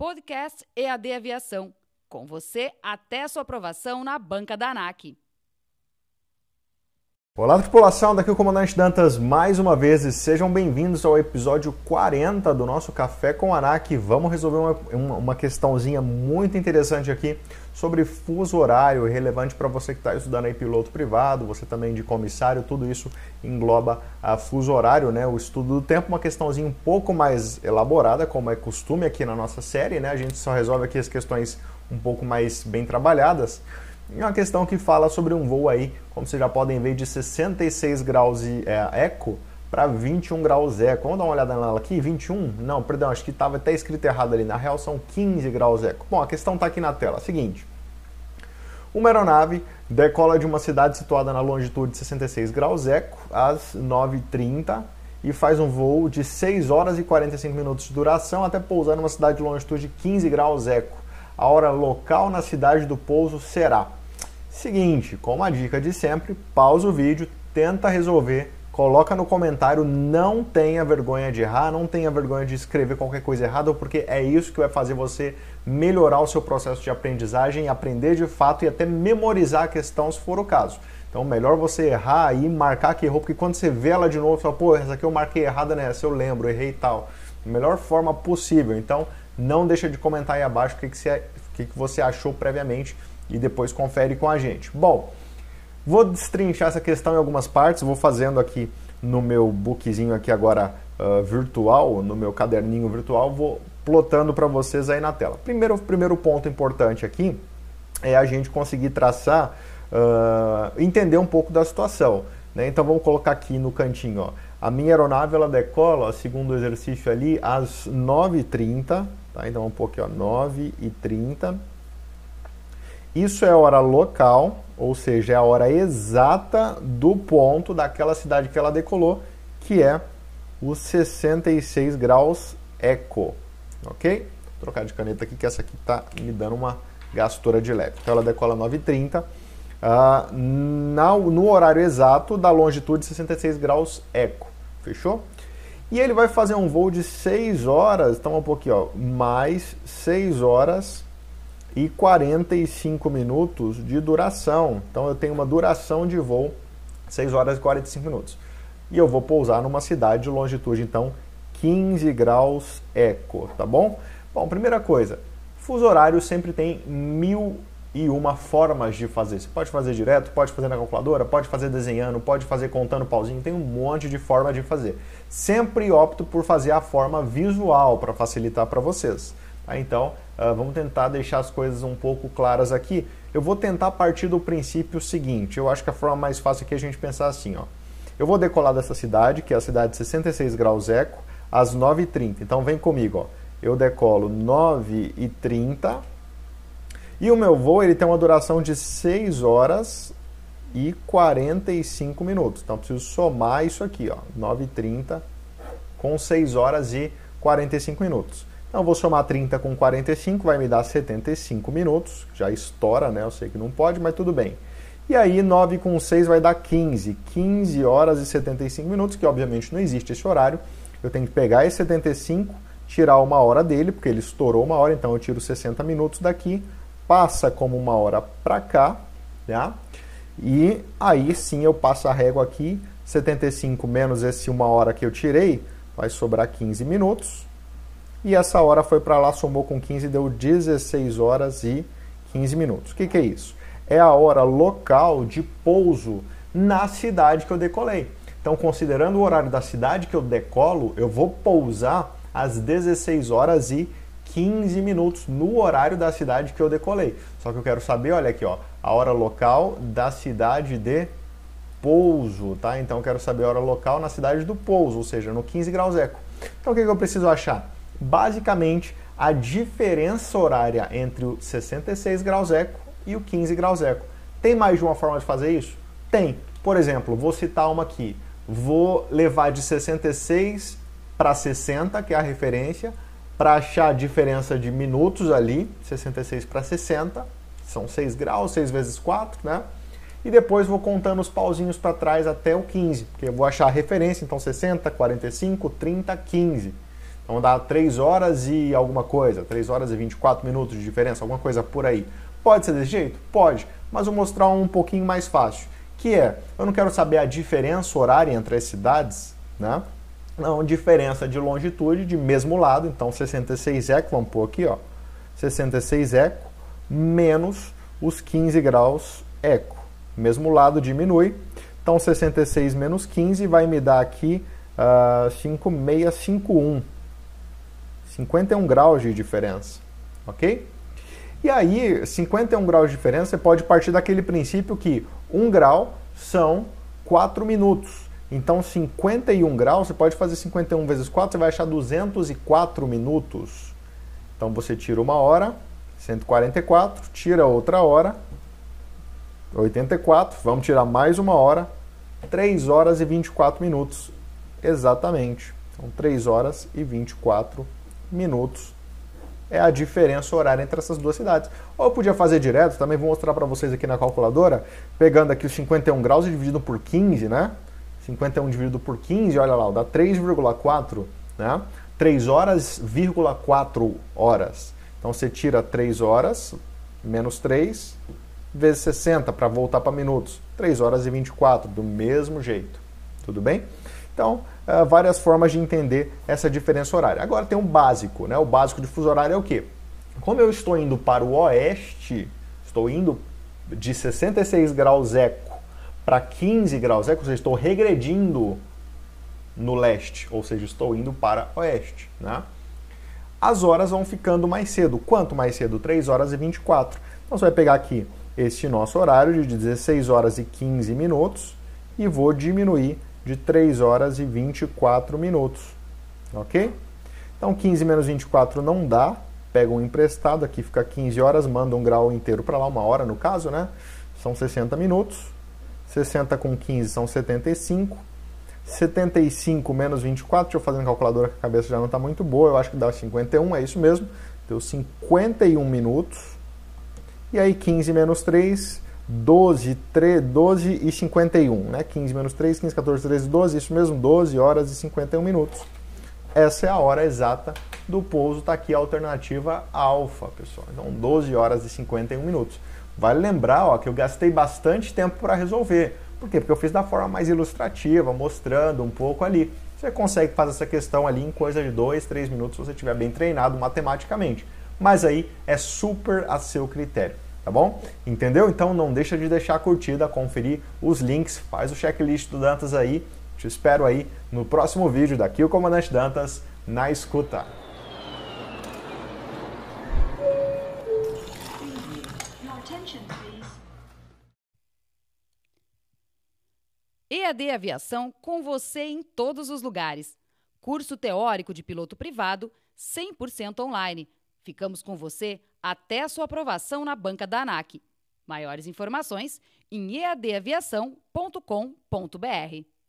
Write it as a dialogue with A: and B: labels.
A: Podcast EAD Aviação. Com você até sua aprovação na banca da ANAC.
B: Olá, tripulação, daqui o Comandante Dantas mais uma vez e sejam bem-vindos ao episódio 40 do nosso Café com ANAC. Vamos resolver uma, uma, uma questãozinha muito interessante aqui sobre fuso horário, relevante para você que está estudando aí piloto privado, você também de comissário, tudo isso engloba a fuso horário, né? O estudo do tempo, uma questãozinha um pouco mais elaborada, como é costume aqui na nossa série, né? A gente só resolve aqui as questões um pouco mais bem trabalhadas. E uma questão que fala sobre um voo aí, como vocês já podem ver, de 66 graus e, é, eco para 21 graus eco. Vamos dar uma olhada nela aqui, 21? Não, perdão, acho que estava até escrito errado ali. Na real são 15 graus eco. Bom, a questão está aqui na tela. Seguinte, uma aeronave decola de uma cidade situada na longitude de 66 graus eco às 9h30 e faz um voo de 6 horas e 45 minutos de duração até pousar numa cidade de longitude de 15 graus eco. A hora local na cidade do pouso será Seguinte, como a dica de sempre, pausa o vídeo, tenta resolver, coloca no comentário, não tenha vergonha de errar, não tenha vergonha de escrever qualquer coisa errada, porque é isso que vai fazer você melhorar o seu processo de aprendizagem, aprender de fato e até memorizar a questão se for o caso. Então, melhor você errar e marcar que errou, porque quando você vê ela de novo, você fala, pô, essa aqui eu marquei errada nessa, eu lembro, errei e tal. melhor forma possível. Então, não deixa de comentar aí abaixo o que, que, você, que, que você achou previamente e depois confere com a gente. Bom, vou destrinchar essa questão em algumas partes, vou fazendo aqui no meu bookzinho aqui agora uh, virtual, no meu caderninho virtual, vou plotando para vocês aí na tela. Primeiro, primeiro ponto importante aqui é a gente conseguir traçar, uh, entender um pouco da situação. Né? Então vamos colocar aqui no cantinho, ó. A minha aeronave ela decola, segundo o exercício ali, às 9h30, tá? Então vamos pôr aqui, ó, 9h30 isso é hora local, ou seja, é a hora exata do ponto daquela cidade que ela decolou, que é os 66 graus eco. Ok? Vou trocar de caneta aqui, que essa aqui está me dando uma gastura de leve. Então ela decola 9h30, uh, no horário exato da longitude 66 graus eco. Fechou? E ele vai fazer um voo de 6 horas, então um pouquinho, ó, mais 6 horas e 45 minutos de duração. Então eu tenho uma duração de voo 6 horas e 45 minutos. E eu vou pousar numa cidade de longitude, então 15 graus eco, tá bom? Bom, primeira coisa, fuso horário sempre tem mil e uma formas de fazer. Você pode fazer direto, pode fazer na calculadora, pode fazer desenhando, pode fazer contando pauzinho, tem um monte de forma de fazer. Sempre opto por fazer a forma visual para facilitar para vocês. Tá? Então, uh, vamos tentar deixar as coisas um pouco claras aqui. Eu vou tentar partir do princípio seguinte. Eu acho que a forma mais fácil aqui é a gente pensar assim. Ó. Eu vou decolar dessa cidade, que é a cidade de 66 graus eco, às 9h30. Então, vem comigo. Ó. Eu decolo 9h30 e o meu voo ele tem uma duração de 6 horas e 45 minutos. Então, preciso somar isso aqui, ó, 9h30 com 6 horas e 45 minutos. Então, vou somar 30 com 45, vai me dar 75 minutos. Já estoura, né? Eu sei que não pode, mas tudo bem. E aí, 9 com 6 vai dar 15. 15 horas e 75 minutos, que obviamente não existe esse horário. Eu tenho que pegar esse 75, tirar uma hora dele, porque ele estourou uma hora, então eu tiro 60 minutos daqui, passa como uma hora para cá, tá? E aí sim eu passo a régua aqui, 75 menos esse uma hora que eu tirei, vai sobrar 15 minutos e essa hora foi para lá, somou com 15, deu 16 horas e 15 minutos. O que, que é isso? É a hora local de pouso na cidade que eu decolei. Então, considerando o horário da cidade que eu decolo, eu vou pousar às 16 horas e 15 minutos no horário da cidade que eu decolei. Só que eu quero saber, olha aqui, ó, a hora local da cidade de pouso, tá? Então eu quero saber a hora local na cidade do pouso, ou seja, no 15 graus eco. Então o que, que eu preciso achar? basicamente a diferença horária entre o 66 graus eco e o 15 graus eco. Tem mais de uma forma de fazer isso? Tem. Por exemplo, vou citar uma aqui. Vou levar de 66 para 60, que é a referência, para achar a diferença de minutos ali, 66 para 60, são 6 graus, 6 vezes 4, né? E depois vou contando os pauzinhos para trás até o 15, porque eu vou achar a referência, então 60, 45, 30, 15. Vamos dar 3 horas e alguma coisa, 3 horas e 24 minutos de diferença, alguma coisa por aí. Pode ser desse jeito? Pode, mas vou mostrar um pouquinho mais fácil, que é, eu não quero saber a diferença horária entre as cidades, né? Não, diferença de longitude de mesmo lado, então 66 eco, vamos pôr aqui, ó, 66 eco menos os 15 graus eco. Mesmo lado diminui, então 66 menos 15 vai me dar aqui uh, 5651. 51 graus de diferença, ok? E aí, 51 graus de diferença, você pode partir daquele princípio que 1 grau são 4 minutos. Então, 51 graus, você pode fazer 51 vezes 4, você vai achar 204 minutos. Então, você tira uma hora, 144, tira outra hora, 84, vamos tirar mais uma hora, 3 horas e 24 minutos, exatamente. São 3 horas e 24 minutos. É a diferença horária entre essas duas cidades. Ou eu podia fazer direto, também vou mostrar para vocês aqui na calculadora, pegando aqui os 51 graus e dividido por 15, né? 51 dividido por 15, olha lá, dá 3,4, né? 3 horas, 4 horas. Então você tira 3 horas, menos 3, vezes 60 para voltar para minutos. 3 horas e 24, do mesmo jeito. Tudo bem? Então, uh, várias formas de entender essa diferença horária. Agora tem um básico, né? O básico de fuso horário é o quê? Como eu estou indo para o oeste, estou indo de 66 graus eco para 15 graus eco, ou seja, estou regredindo no leste, ou seja, estou indo para oeste, né? As horas vão ficando mais cedo. Quanto mais cedo? 3 horas e 24. Então você vai pegar aqui este nosso horário de 16 horas e 15 minutos e vou diminuir de 3 horas e 24 minutos. Ok? Então 15 menos 24 não dá. Pega um emprestado, aqui fica 15 horas, manda um grau inteiro para lá, uma hora no caso, né? São 60 minutos. 60 com 15 são 75. 75 menos 24, deixa eu fazer na calculadora que a cabeça já não está muito boa, eu acho que dá 51, é isso mesmo. Deu 51 minutos. E aí 15 menos 3, 12, 3, 12 e 51, né? 15 menos 3, 15, 14, 13, 12, isso mesmo, 12 horas e 51 minutos. Essa é a hora exata do pouso, está aqui a alternativa alfa, pessoal. Então, 12 horas e 51 minutos. Vale lembrar ó, que eu gastei bastante tempo para resolver. Por quê? Porque eu fiz da forma mais ilustrativa, mostrando um pouco ali. Você consegue fazer essa questão ali em coisa de 2, 3 minutos se você estiver bem treinado matematicamente. Mas aí é super a seu critério tá bom? Entendeu? Então não deixa de deixar a curtida, conferir os links, faz o checklist do Dantas aí. Te espero aí no próximo vídeo daqui o Comandante Dantas na escuta.
A: EAD Aviação com você em todos os lugares. Curso teórico de piloto privado 100% online. Ficamos com você até a sua aprovação na banca da ANAC. Maiores informações em eadaviação.com.br.